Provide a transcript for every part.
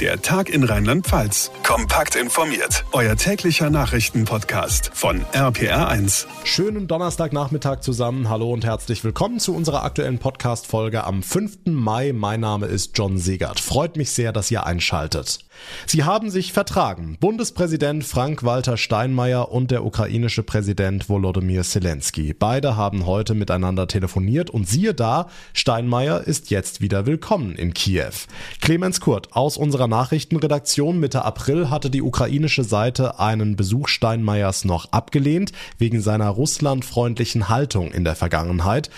Der Tag in Rheinland-Pfalz. Kompakt informiert. Euer täglicher Nachrichtenpodcast von RPR1. Schönen Donnerstagnachmittag zusammen. Hallo und herzlich willkommen zu unserer aktuellen Podcast-Folge am 5. Mai. Mein Name ist John Segert. Freut mich sehr, dass ihr einschaltet. Sie haben sich vertragen. Bundespräsident Frank-Walter Steinmeier und der ukrainische Präsident Volodymyr Zelensky. Beide haben heute miteinander telefoniert und siehe da, Steinmeier ist jetzt wieder willkommen in Kiew. Clemens Kurt aus unserer Nachrichtenredaktion Mitte April hatte die ukrainische Seite einen Besuch Steinmeiers noch abgelehnt, wegen seiner russlandfreundlichen Haltung in der Vergangenheit.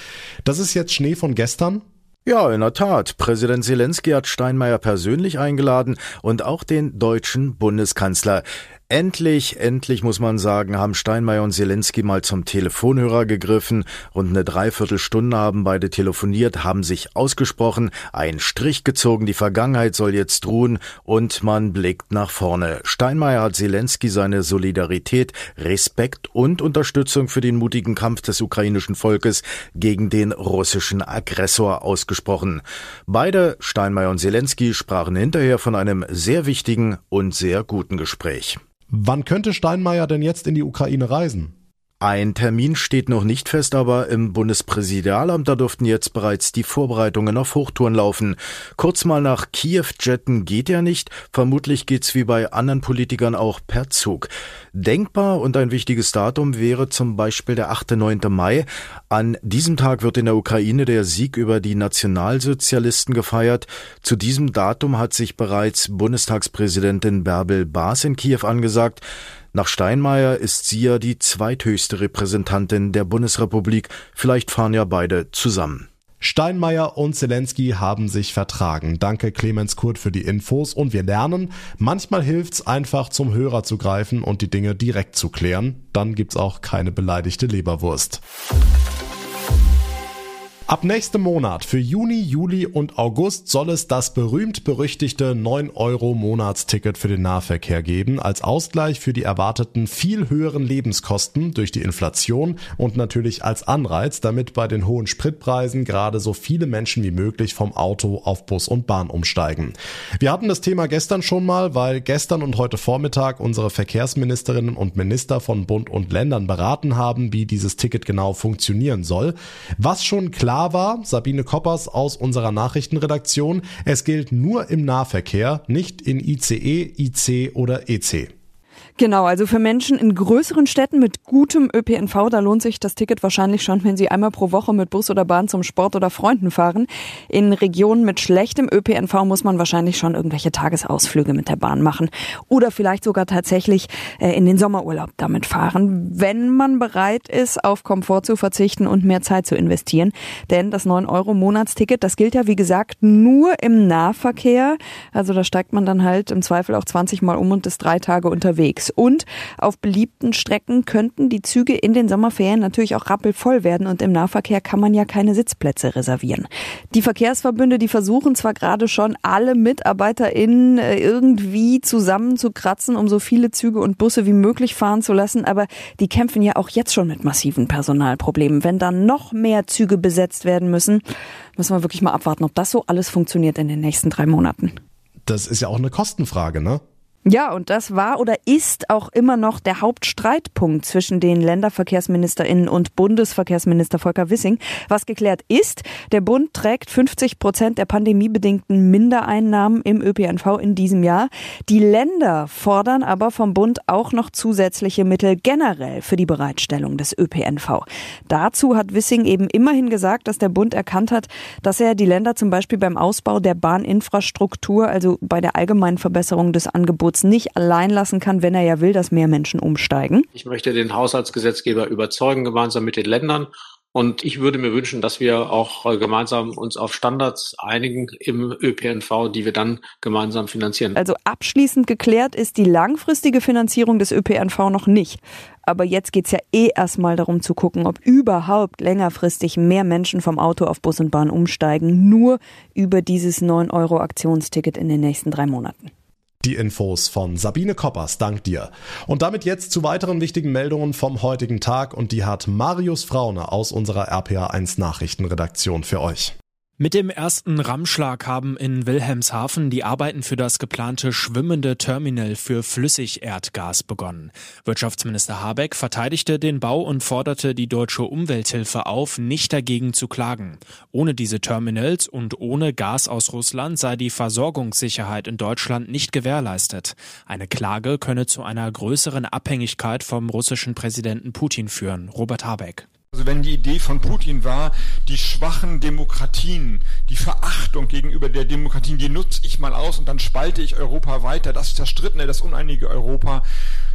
Das ist jetzt Schnee von gestern? Ja, in der Tat. Präsident Zelensky hat Steinmeier persönlich eingeladen und auch den deutschen Bundeskanzler. Endlich, endlich muss man sagen, haben Steinmeier und Zelensky mal zum Telefonhörer gegriffen. Rund eine Dreiviertelstunde haben beide telefoniert, haben sich ausgesprochen, einen Strich gezogen, die Vergangenheit soll jetzt ruhen und man blickt nach vorne. Steinmeier hat Zelensky seine Solidarität, Respekt und Unterstützung für den mutigen Kampf des ukrainischen Volkes gegen den russischen Aggressor ausgesprochen. Beide, Steinmeier und Zelensky, sprachen hinterher von einem sehr wichtigen und sehr guten Gespräch. Wann könnte Steinmeier denn jetzt in die Ukraine reisen? Ein Termin steht noch nicht fest, aber im Bundespräsidialamt, da dürften jetzt bereits die Vorbereitungen auf Hochtouren laufen. Kurz mal nach Kiew jetten geht ja nicht. Vermutlich geht's wie bei anderen Politikern auch per Zug. Denkbar und ein wichtiges Datum wäre zum Beispiel der 8. 9. Mai. An diesem Tag wird in der Ukraine der Sieg über die Nationalsozialisten gefeiert. Zu diesem Datum hat sich bereits Bundestagspräsidentin Bärbel Baas in Kiew angesagt. Nach Steinmeier ist sie ja die zweithöchste Repräsentantin der Bundesrepublik. Vielleicht fahren ja beide zusammen. Steinmeier und Zelensky haben sich vertragen. Danke Clemens Kurt für die Infos und wir lernen, manchmal hilft's einfach zum Hörer zu greifen und die Dinge direkt zu klären. Dann gibt's auch keine beleidigte Leberwurst. Ab nächstem Monat für Juni, Juli und August soll es das berühmt-berüchtigte 9-Euro-Monatsticket für den Nahverkehr geben, als Ausgleich für die erwarteten viel höheren Lebenskosten durch die Inflation und natürlich als Anreiz, damit bei den hohen Spritpreisen gerade so viele Menschen wie möglich vom Auto auf Bus und Bahn umsteigen. Wir hatten das Thema gestern schon mal, weil gestern und heute Vormittag unsere Verkehrsministerinnen und Minister von Bund und Ländern beraten haben, wie dieses Ticket genau funktionieren soll. Was schon klar klar war, Sabine Koppers aus unserer Nachrichtenredaktion, es gilt nur im Nahverkehr, nicht in ICE, IC oder EC. Genau, also für Menschen in größeren Städten mit gutem ÖPNV, da lohnt sich das Ticket wahrscheinlich schon, wenn sie einmal pro Woche mit Bus oder Bahn zum Sport oder Freunden fahren. In Regionen mit schlechtem ÖPNV muss man wahrscheinlich schon irgendwelche Tagesausflüge mit der Bahn machen oder vielleicht sogar tatsächlich äh, in den Sommerurlaub damit fahren, wenn man bereit ist, auf Komfort zu verzichten und mehr Zeit zu investieren. Denn das 9-Euro-Monatsticket, das gilt ja wie gesagt nur im Nahverkehr. Also da steigt man dann halt im Zweifel auch 20 Mal um und ist drei Tage unterwegs unterwegs. Und auf beliebten Strecken könnten die Züge in den Sommerferien natürlich auch rappelvoll werden und im Nahverkehr kann man ja keine Sitzplätze reservieren. Die Verkehrsverbünde, die versuchen zwar gerade schon alle MitarbeiterInnen äh, irgendwie zusammenzukratzen, um so viele Züge und Busse wie möglich fahren zu lassen, aber die kämpfen ja auch jetzt schon mit massiven Personalproblemen. Wenn dann noch mehr Züge besetzt werden müssen, müssen wir wirklich mal abwarten, ob das so alles funktioniert in den nächsten drei Monaten. Das ist ja auch eine Kostenfrage, ne? Ja, und das war oder ist auch immer noch der Hauptstreitpunkt zwischen den Länderverkehrsministerinnen und Bundesverkehrsminister Volker Wissing. Was geklärt ist, der Bund trägt 50 Prozent der pandemiebedingten Mindereinnahmen im ÖPNV in diesem Jahr. Die Länder fordern aber vom Bund auch noch zusätzliche Mittel generell für die Bereitstellung des ÖPNV. Dazu hat Wissing eben immerhin gesagt, dass der Bund erkannt hat, dass er die Länder zum Beispiel beim Ausbau der Bahninfrastruktur, also bei der allgemeinen Verbesserung des Angebots Schulz nicht allein lassen kann, wenn er ja will, dass mehr Menschen umsteigen? Ich möchte den Haushaltsgesetzgeber überzeugen, gemeinsam mit den Ländern. Und ich würde mir wünschen, dass wir auch äh, gemeinsam uns auf Standards einigen im ÖPNV, die wir dann gemeinsam finanzieren. Also abschließend geklärt ist die langfristige Finanzierung des ÖPNV noch nicht. Aber jetzt geht es ja eh erstmal darum zu gucken, ob überhaupt längerfristig mehr Menschen vom Auto auf Bus und Bahn umsteigen, nur über dieses 9-Euro-Aktionsticket in den nächsten drei Monaten. Die Infos von Sabine Koppers, dank dir. Und damit jetzt zu weiteren wichtigen Meldungen vom heutigen Tag und die hat Marius Fraune aus unserer RPA1 Nachrichtenredaktion für euch. Mit dem ersten Rammschlag haben in Wilhelmshaven die Arbeiten für das geplante schwimmende Terminal für Flüssigerdgas begonnen. Wirtschaftsminister Habeck verteidigte den Bau und forderte die deutsche Umwelthilfe auf, nicht dagegen zu klagen. Ohne diese Terminals und ohne Gas aus Russland sei die Versorgungssicherheit in Deutschland nicht gewährleistet. Eine Klage könne zu einer größeren Abhängigkeit vom russischen Präsidenten Putin führen. Robert Habeck. Also wenn die Idee von Putin war, die schwachen Demokratien, die Verachtung gegenüber der Demokratien, die nutze ich mal aus und dann spalte ich Europa weiter, das zerstrittene, das uneinige Europa,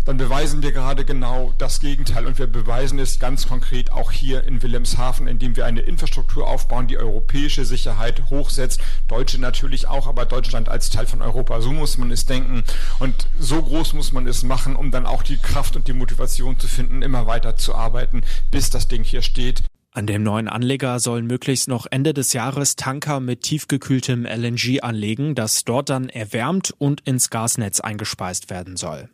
dann beweisen wir gerade genau das Gegenteil. Und wir beweisen es ganz konkret auch hier in Wilhelmshaven, indem wir eine Infrastruktur aufbauen, die europäische Sicherheit hochsetzt. Deutsche natürlich auch, aber Deutschland als Teil von Europa. So muss man es denken. Und so groß muss man es machen, um dann auch die Kraft und die Motivation zu finden, immer weiter zu arbeiten, bis das Ding hier steht. An dem neuen Anleger sollen möglichst noch Ende des Jahres Tanker mit tiefgekühltem LNG anlegen, das dort dann erwärmt und ins Gasnetz eingespeist werden soll.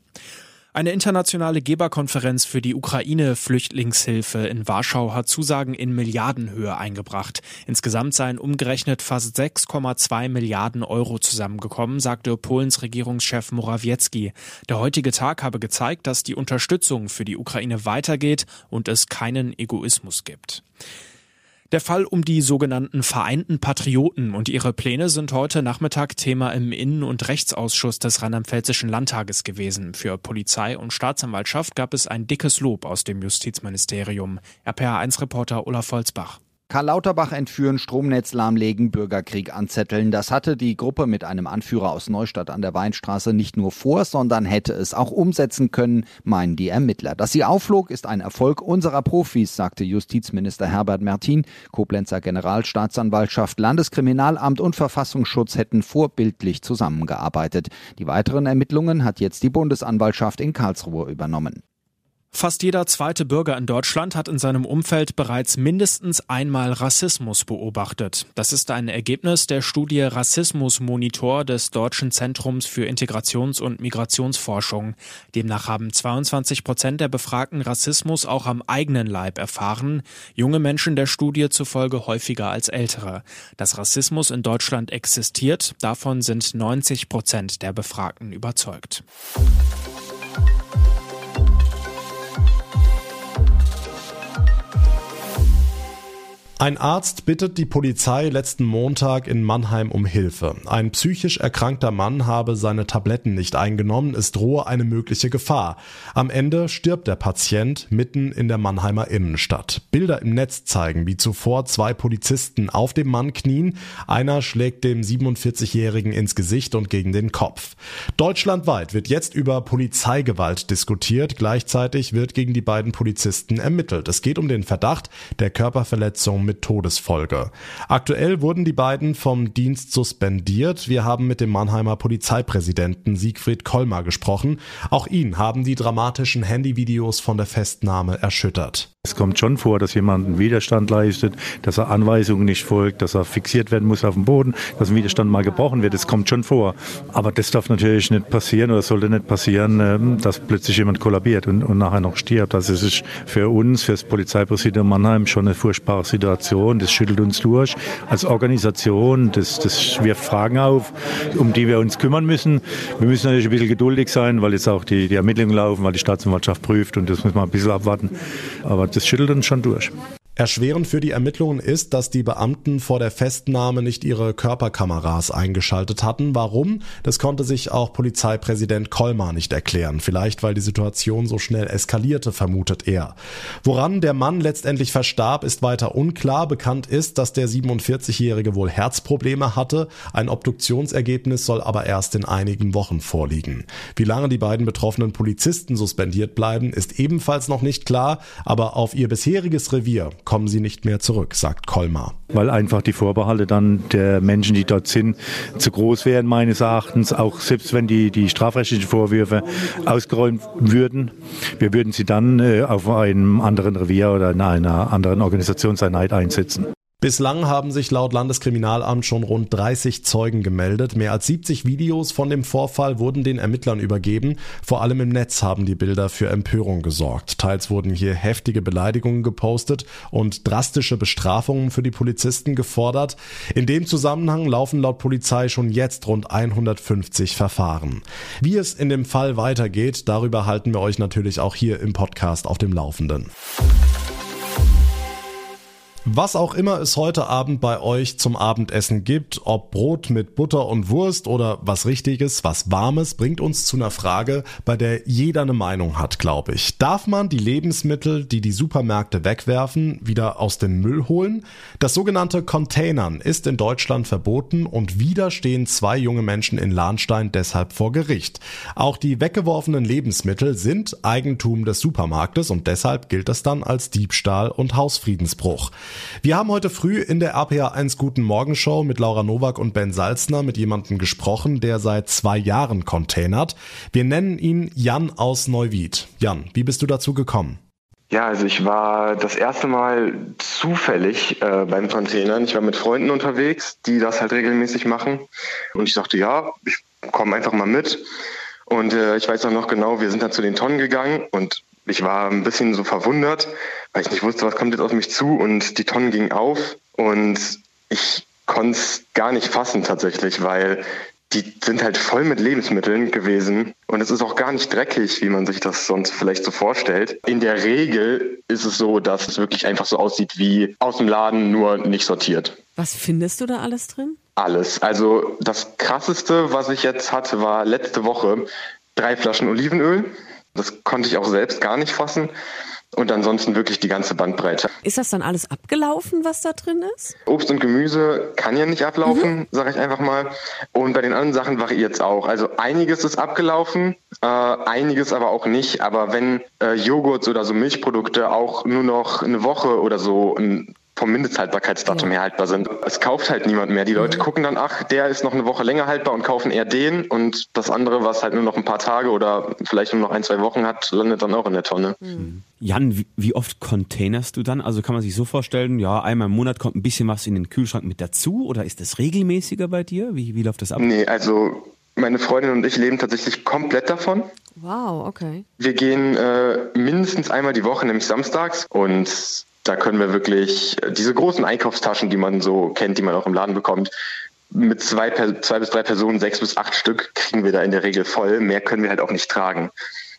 Eine internationale Geberkonferenz für die Ukraine-Flüchtlingshilfe in Warschau hat Zusagen in Milliardenhöhe eingebracht. Insgesamt seien umgerechnet fast 6,2 Milliarden Euro zusammengekommen, sagte Polens Regierungschef Morawiecki. Der heutige Tag habe gezeigt, dass die Unterstützung für die Ukraine weitergeht und es keinen Egoismus gibt. Der Fall um die sogenannten Vereinten Patrioten und ihre Pläne sind heute Nachmittag Thema im Innen- und Rechtsausschuss des Rheinland-Pfälzischen Landtages gewesen. Für Polizei und Staatsanwaltschaft gab es ein dickes Lob aus dem Justizministerium. RPA1-Reporter Olaf Volzbach. Karl Lauterbach entführen, Stromnetz lahmlegen, Bürgerkrieg anzetteln. Das hatte die Gruppe mit einem Anführer aus Neustadt an der Weinstraße nicht nur vor, sondern hätte es auch umsetzen können, meinen die Ermittler. Dass sie aufflog, ist ein Erfolg unserer Profis, sagte Justizminister Herbert Mertin. Koblenzer Generalstaatsanwaltschaft, Landeskriminalamt und Verfassungsschutz hätten vorbildlich zusammengearbeitet. Die weiteren Ermittlungen hat jetzt die Bundesanwaltschaft in Karlsruhe übernommen. Fast jeder zweite Bürger in Deutschland hat in seinem Umfeld bereits mindestens einmal Rassismus beobachtet. Das ist ein Ergebnis der Studie Rassismusmonitor des Deutschen Zentrums für Integrations- und Migrationsforschung. Demnach haben 22 Prozent der Befragten Rassismus auch am eigenen Leib erfahren, junge Menschen der Studie zufolge häufiger als ältere. Dass Rassismus in Deutschland existiert, davon sind 90 Prozent der Befragten überzeugt. Ein Arzt bittet die Polizei letzten Montag in Mannheim um Hilfe. Ein psychisch erkrankter Mann habe seine Tabletten nicht eingenommen, es drohe eine mögliche Gefahr. Am Ende stirbt der Patient mitten in der Mannheimer Innenstadt. Bilder im Netz zeigen, wie zuvor zwei Polizisten auf dem Mann knien. Einer schlägt dem 47-Jährigen ins Gesicht und gegen den Kopf. Deutschlandweit wird jetzt über Polizeigewalt diskutiert. Gleichzeitig wird gegen die beiden Polizisten ermittelt. Es geht um den Verdacht der Körperverletzung mit Todesfolge. Aktuell wurden die beiden vom Dienst suspendiert. Wir haben mit dem Mannheimer Polizeipräsidenten Siegfried Kollmar gesprochen. Auch ihn haben die dramatischen Handyvideos von der Festnahme erschüttert. Es kommt schon vor, dass jemand einen Widerstand leistet, dass er Anweisungen nicht folgt, dass er fixiert werden muss auf dem Boden, dass ein Widerstand mal gebrochen wird. Das kommt schon vor. Aber das darf natürlich nicht passieren oder sollte nicht passieren, ähm, dass plötzlich jemand kollabiert und, und nachher noch stirbt. Also es ist für uns, für das Polizeipräsidium Mannheim schon eine furchtbare Situation. Das schüttelt uns durch als Organisation. Das, das wirft Fragen auf, um die wir uns kümmern müssen. Wir müssen natürlich ein bisschen geduldig sein, weil jetzt auch die, die Ermittlungen laufen, weil die Staatsanwaltschaft prüft und das muss man ein bisschen abwarten. Aber das schüttelt uns schon durch. Erschwerend für die Ermittlungen ist, dass die Beamten vor der Festnahme nicht ihre Körperkameras eingeschaltet hatten. Warum? Das konnte sich auch Polizeipräsident Kolmar nicht erklären. Vielleicht, weil die Situation so schnell eskalierte, vermutet er. Woran der Mann letztendlich verstarb, ist weiter unklar. Bekannt ist, dass der 47-Jährige wohl Herzprobleme hatte. Ein Obduktionsergebnis soll aber erst in einigen Wochen vorliegen. Wie lange die beiden betroffenen Polizisten suspendiert bleiben, ist ebenfalls noch nicht klar. Aber auf ihr bisheriges Revier kommen sie nicht mehr zurück, sagt Kolmar. Weil einfach die Vorbehalte dann der Menschen, die dort sind, zu groß wären meines Erachtens, auch selbst wenn die, die strafrechtlichen Vorwürfe ausgeräumt würden. Wir würden sie dann äh, auf einem anderen Revier oder in einer anderen Organisationseinheit einsetzen. Bislang haben sich laut Landeskriminalamt schon rund 30 Zeugen gemeldet. Mehr als 70 Videos von dem Vorfall wurden den Ermittlern übergeben. Vor allem im Netz haben die Bilder für Empörung gesorgt. Teils wurden hier heftige Beleidigungen gepostet und drastische Bestrafungen für die Polizisten gefordert. In dem Zusammenhang laufen laut Polizei schon jetzt rund 150 Verfahren. Wie es in dem Fall weitergeht, darüber halten wir euch natürlich auch hier im Podcast auf dem Laufenden. Was auch immer es heute Abend bei euch zum Abendessen gibt, ob Brot mit Butter und Wurst oder was Richtiges, was Warmes, bringt uns zu einer Frage, bei der jeder eine Meinung hat, glaube ich. Darf man die Lebensmittel, die die Supermärkte wegwerfen, wieder aus dem Müll holen? Das sogenannte Containern ist in Deutschland verboten und wieder stehen zwei junge Menschen in Lahnstein deshalb vor Gericht. Auch die weggeworfenen Lebensmittel sind Eigentum des Supermarktes und deshalb gilt das dann als Diebstahl und Hausfriedensbruch. Wir haben heute früh in der RPA 1 Guten Morgen Show mit Laura Nowak und Ben Salzner mit jemandem gesprochen, der seit zwei Jahren containert. Wir nennen ihn Jan aus Neuwied. Jan, wie bist du dazu gekommen? Ja, also ich war das erste Mal zufällig äh, beim Containern. Ich war mit Freunden unterwegs, die das halt regelmäßig machen. Und ich dachte, ja, ich komme einfach mal mit. Und äh, ich weiß auch noch genau, wir sind dann zu den Tonnen gegangen und ich war ein bisschen so verwundert, weil ich nicht wusste, was kommt jetzt auf mich zu und die Tonnen gingen auf und ich konnte es gar nicht fassen tatsächlich, weil die sind halt voll mit Lebensmitteln gewesen und es ist auch gar nicht dreckig, wie man sich das sonst vielleicht so vorstellt. In der Regel ist es so, dass es wirklich einfach so aussieht wie aus dem Laden, nur nicht sortiert. Was findest du da alles drin? Alles. Also das krasseste, was ich jetzt hatte, war letzte Woche drei Flaschen Olivenöl, das konnte ich auch selbst gar nicht fassen. Und ansonsten wirklich die ganze Bandbreite. Ist das dann alles abgelaufen, was da drin ist? Obst und Gemüse kann ja nicht ablaufen, mhm. sage ich einfach mal. Und bei den anderen Sachen variiert es auch. Also einiges ist abgelaufen, äh, einiges aber auch nicht. Aber wenn äh, Joghurt oder so Milchprodukte auch nur noch eine Woche oder so ein vom Mindesthaltbarkeitsdatum her haltbar sind. Es kauft halt niemand mehr. Die Leute gucken dann, ach, der ist noch eine Woche länger haltbar und kaufen eher den und das andere, was halt nur noch ein paar Tage oder vielleicht nur noch ein, zwei Wochen hat, landet dann auch in der Tonne. Mhm. Jan, wie, wie, oft containerst du dann? Also kann man sich so vorstellen, ja, einmal im Monat kommt ein bisschen was in den Kühlschrank mit dazu oder ist das regelmäßiger bei dir? Wie, wie läuft das ab? Nee, also meine Freundin und ich leben tatsächlich komplett davon. Wow, okay. Wir gehen äh, mindestens einmal die Woche, nämlich samstags. Und da können wir wirklich diese großen Einkaufstaschen, die man so kennt, die man auch im Laden bekommt, mit zwei, zwei bis drei Personen, sechs bis acht Stück, kriegen wir da in der Regel voll. Mehr können wir halt auch nicht tragen.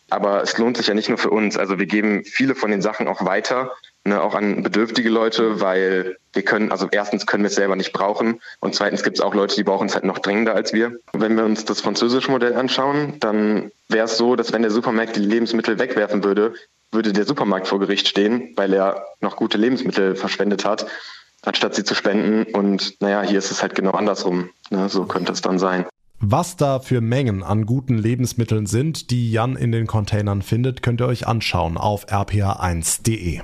Aber es lohnt sich ja nicht nur für uns. Also wir geben viele von den Sachen auch weiter, ne, auch an bedürftige Leute, weil wir können, also erstens können wir es selber nicht brauchen und zweitens gibt es auch Leute, die brauchen es halt noch dringender als wir. Wenn wir uns das französische Modell anschauen, dann wäre es so, dass wenn der Supermarkt die Lebensmittel wegwerfen würde, würde der Supermarkt vor Gericht stehen, weil er noch gute Lebensmittel verschwendet hat, anstatt sie zu spenden. Und naja, hier ist es halt genau andersrum. Ne? So könnte es dann sein. Was da für Mengen an guten Lebensmitteln sind, die Jan in den Containern findet, könnt ihr euch anschauen auf rpa1.de.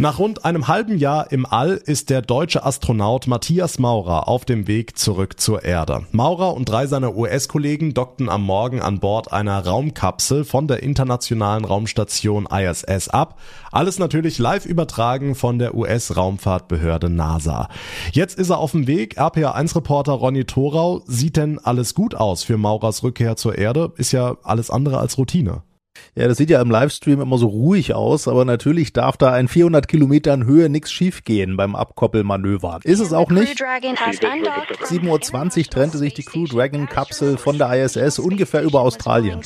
Nach rund einem halben Jahr im All ist der deutsche Astronaut Matthias Maurer auf dem Weg zurück zur Erde. Maurer und drei seiner US-Kollegen dockten am Morgen an Bord einer Raumkapsel von der internationalen Raumstation ISS ab. Alles natürlich live übertragen von der US-Raumfahrtbehörde NASA. Jetzt ist er auf dem Weg. RPA1-Reporter Ronny Thorau. Sieht denn alles gut aus für Maurers Rückkehr zur Erde? Ist ja alles andere als Routine. Ja, das sieht ja im Livestream immer so ruhig aus, aber natürlich darf da in 400 Kilometern Höhe nichts schiefgehen beim Abkoppelmanöver. Ist es auch nicht? 7.20 Uhr trennte sich die Crew Dragon Kapsel von der ISS ungefähr über Australien.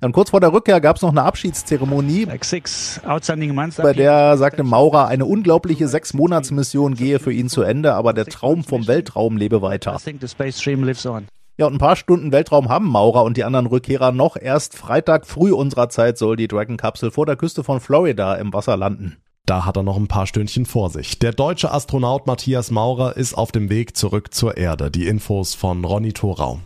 Und kurz vor der Rückkehr gab es noch eine Abschiedszeremonie, bei der sagte Maurer, eine unglaubliche Sechs-Monats-Mission gehe für ihn zu Ende, aber der Traum vom Weltraum lebe weiter. Ja, und ein paar Stunden Weltraum haben Maurer und die anderen Rückkehrer noch. Erst Freitag früh unserer Zeit soll die Dragon-Kapsel vor der Küste von Florida im Wasser landen. Da hat er noch ein paar Stündchen vor sich. Der deutsche Astronaut Matthias Maurer ist auf dem Weg zurück zur Erde. Die Infos von Ronny Thorau.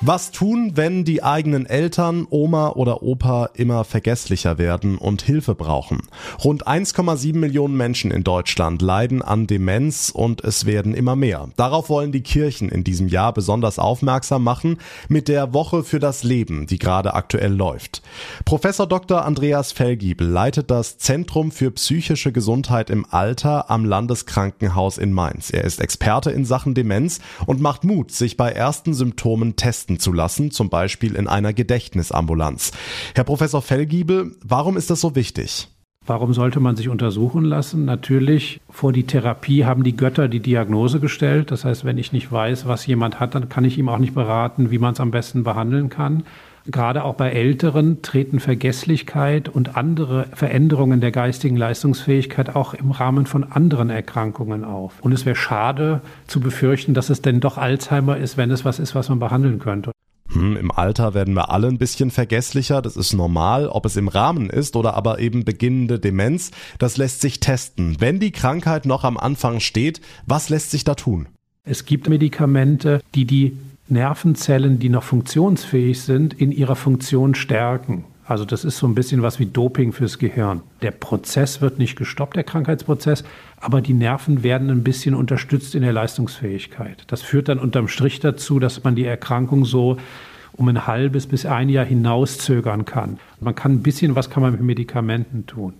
Was tun, wenn die eigenen Eltern, Oma oder Opa immer vergesslicher werden und Hilfe brauchen? Rund 1,7 Millionen Menschen in Deutschland leiden an Demenz und es werden immer mehr. Darauf wollen die Kirchen in diesem Jahr besonders aufmerksam machen mit der Woche für das Leben, die gerade aktuell läuft. Professor Dr. Andreas Fellgiebel leitet das Zentrum für psychische Gesundheit im Alter am Landeskrankenhaus in Mainz. Er ist Experte in Sachen Demenz und macht Mut, sich bei ersten Symptomen testen testen zu lassen, zum Beispiel in einer Gedächtnisambulanz. Herr Professor Fellgiebel, warum ist das so wichtig? Warum sollte man sich untersuchen lassen? Natürlich, vor die Therapie haben die Götter die Diagnose gestellt. Das heißt, wenn ich nicht weiß, was jemand hat, dann kann ich ihm auch nicht beraten, wie man es am besten behandeln kann. Gerade auch bei Älteren treten Vergesslichkeit und andere Veränderungen der geistigen Leistungsfähigkeit auch im Rahmen von anderen Erkrankungen auf. Und es wäre schade zu befürchten, dass es denn doch Alzheimer ist, wenn es was ist, was man behandeln könnte. Hm, Im Alter werden wir alle ein bisschen vergesslicher, das ist normal. Ob es im Rahmen ist oder aber eben beginnende Demenz, das lässt sich testen. Wenn die Krankheit noch am Anfang steht, was lässt sich da tun? Es gibt Medikamente, die die Nervenzellen, die noch funktionsfähig sind, in ihrer Funktion stärken. Also das ist so ein bisschen was wie Doping fürs Gehirn. Der Prozess wird nicht gestoppt, der Krankheitsprozess, aber die Nerven werden ein bisschen unterstützt in der Leistungsfähigkeit. Das führt dann unterm Strich dazu, dass man die Erkrankung so um ein halbes bis ein Jahr hinauszögern kann. Man kann ein bisschen was kann man mit Medikamenten tun.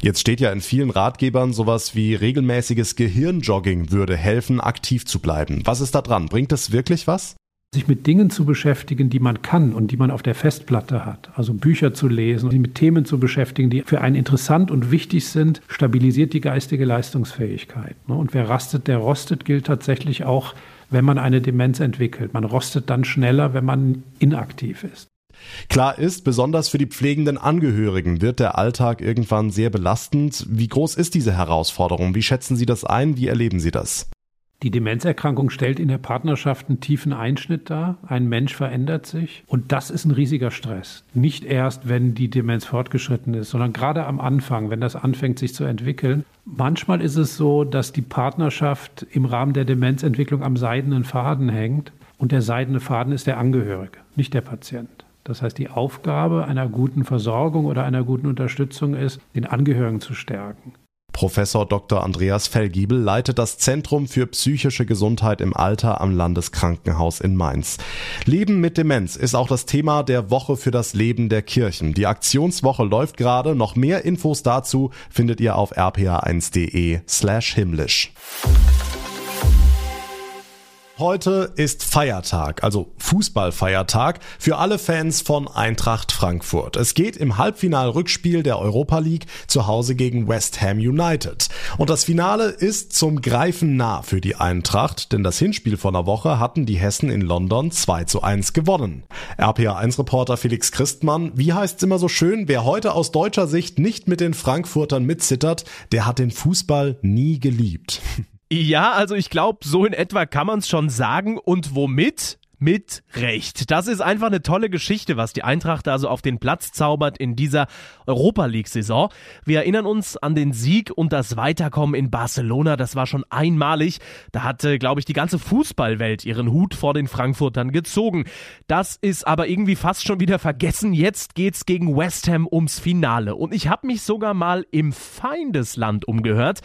Jetzt steht ja in vielen Ratgebern sowas wie regelmäßiges Gehirnjogging würde helfen, aktiv zu bleiben. Was ist da dran? Bringt das wirklich was? Sich mit Dingen zu beschäftigen, die man kann und die man auf der Festplatte hat. Also Bücher zu lesen, sich mit Themen zu beschäftigen, die für einen interessant und wichtig sind, stabilisiert die geistige Leistungsfähigkeit. Ne? Und wer rastet, der rostet, gilt tatsächlich auch, wenn man eine Demenz entwickelt. Man rostet dann schneller, wenn man inaktiv ist. Klar ist, besonders für die pflegenden Angehörigen wird der Alltag irgendwann sehr belastend. Wie groß ist diese Herausforderung? Wie schätzen Sie das ein? Wie erleben Sie das? Die Demenzerkrankung stellt in der Partnerschaft einen tiefen Einschnitt dar. Ein Mensch verändert sich und das ist ein riesiger Stress. Nicht erst, wenn die Demenz fortgeschritten ist, sondern gerade am Anfang, wenn das anfängt sich zu entwickeln. Manchmal ist es so, dass die Partnerschaft im Rahmen der Demenzentwicklung am seidenen Faden hängt und der seidene Faden ist der Angehörige, nicht der Patient. Das heißt, die Aufgabe einer guten Versorgung oder einer guten Unterstützung ist, den Angehörigen zu stärken. Professor Dr. Andreas Fellgiebel leitet das Zentrum für psychische Gesundheit im Alter am Landeskrankenhaus in Mainz. Leben mit Demenz ist auch das Thema der Woche für das Leben der Kirchen. Die Aktionswoche läuft gerade. Noch mehr Infos dazu findet ihr auf rpa1.de slash himmlisch. Heute ist Feiertag, also Fußballfeiertag für alle Fans von Eintracht Frankfurt. Es geht im Halbfinalrückspiel der Europa League zu Hause gegen West Ham United. Und das Finale ist zum Greifen nah für die Eintracht, denn das Hinspiel von der Woche hatten die Hessen in London 2 zu 1 gewonnen. RPA1-Reporter Felix Christmann, wie heißt's immer so schön, wer heute aus deutscher Sicht nicht mit den Frankfurtern mitzittert, der hat den Fußball nie geliebt. Ja, also ich glaube, so in etwa kann man es schon sagen. Und womit? Mit Recht. Das ist einfach eine tolle Geschichte, was die Eintracht also auf den Platz zaubert in dieser Europa League-Saison. Wir erinnern uns an den Sieg und das Weiterkommen in Barcelona. Das war schon einmalig. Da hatte, glaube ich, die ganze Fußballwelt ihren Hut vor den Frankfurtern gezogen. Das ist aber irgendwie fast schon wieder vergessen. Jetzt geht's gegen West Ham ums Finale. Und ich habe mich sogar mal im Feindesland umgehört.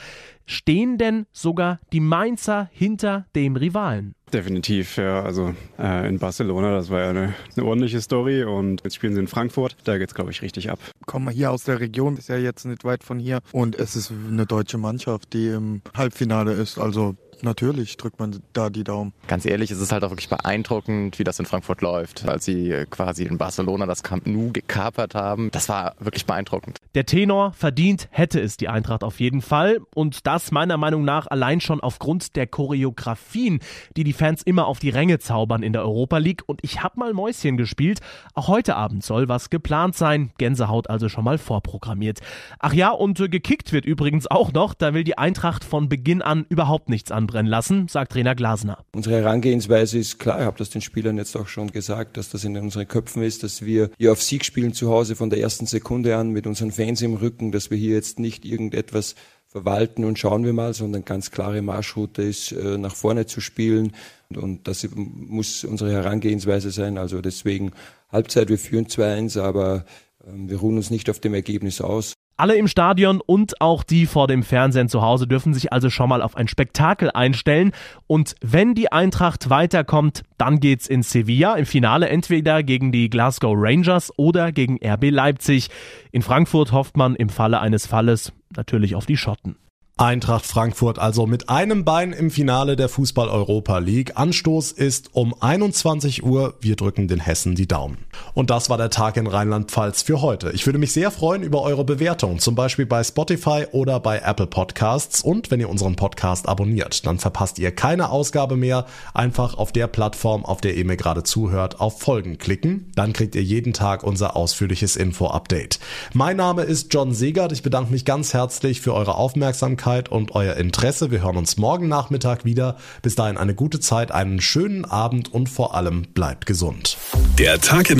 Stehen denn sogar die Mainzer hinter dem Rivalen? Definitiv, ja. Also äh, in Barcelona, das war ja eine, eine, ordentliche Story und jetzt spielen sie in Frankfurt. Da geht's, glaube ich, richtig ab. Kommen wir hier aus der Region, ist ja jetzt nicht weit von hier und es ist eine deutsche Mannschaft, die im Halbfinale ist. Also Natürlich drückt man da die Daumen. Ganz ehrlich, es ist halt auch wirklich beeindruckend, wie das in Frankfurt läuft. Als sie äh, quasi in Barcelona das Camp Nou gekapert haben, das war wirklich beeindruckend. Der Tenor verdient hätte es die Eintracht auf jeden Fall. Und das meiner Meinung nach allein schon aufgrund der Choreografien, die die Fans immer auf die Ränge zaubern in der Europa League. Und ich habe mal Mäuschen gespielt. Auch heute Abend soll was geplant sein. Gänsehaut also schon mal vorprogrammiert. Ach ja, und äh, gekickt wird übrigens auch noch. Da will die Eintracht von Beginn an überhaupt nichts an anbrennen lassen, sagt Trainer Glasner. Unsere Herangehensweise ist klar, ich habe das den Spielern jetzt auch schon gesagt, dass das in unseren Köpfen ist, dass wir hier auf Sieg spielen zu Hause von der ersten Sekunde an mit unseren Fans im Rücken, dass wir hier jetzt nicht irgendetwas verwalten und schauen wir mal, sondern ganz klare Marschroute ist, äh, nach vorne zu spielen. Und das muss unsere Herangehensweise sein. Also deswegen Halbzeit, wir führen 2-1, aber ähm, wir ruhen uns nicht auf dem Ergebnis aus. Alle im Stadion und auch die vor dem Fernsehen zu Hause dürfen sich also schon mal auf ein Spektakel einstellen. Und wenn die Eintracht weiterkommt, dann geht's in Sevilla im Finale entweder gegen die Glasgow Rangers oder gegen RB Leipzig. In Frankfurt hofft man im Falle eines Falles natürlich auf die Schotten. Eintracht Frankfurt also mit einem Bein im Finale der Fußball Europa League. Anstoß ist um 21 Uhr. Wir drücken den Hessen die Daumen. Und das war der Tag in Rheinland-Pfalz für heute. Ich würde mich sehr freuen über eure Bewertung, zum Beispiel bei Spotify oder bei Apple Podcasts. Und wenn ihr unseren Podcast abonniert, dann verpasst ihr keine Ausgabe mehr. Einfach auf der Plattform, auf der ihr mir gerade zuhört, auf Folgen klicken. Dann kriegt ihr jeden Tag unser ausführliches Info-Update. Mein Name ist John Segert. Ich bedanke mich ganz herzlich für eure Aufmerksamkeit und euer Interesse. Wir hören uns morgen Nachmittag wieder. Bis dahin eine gute Zeit, einen schönen Abend und vor allem bleibt gesund. Der Tag in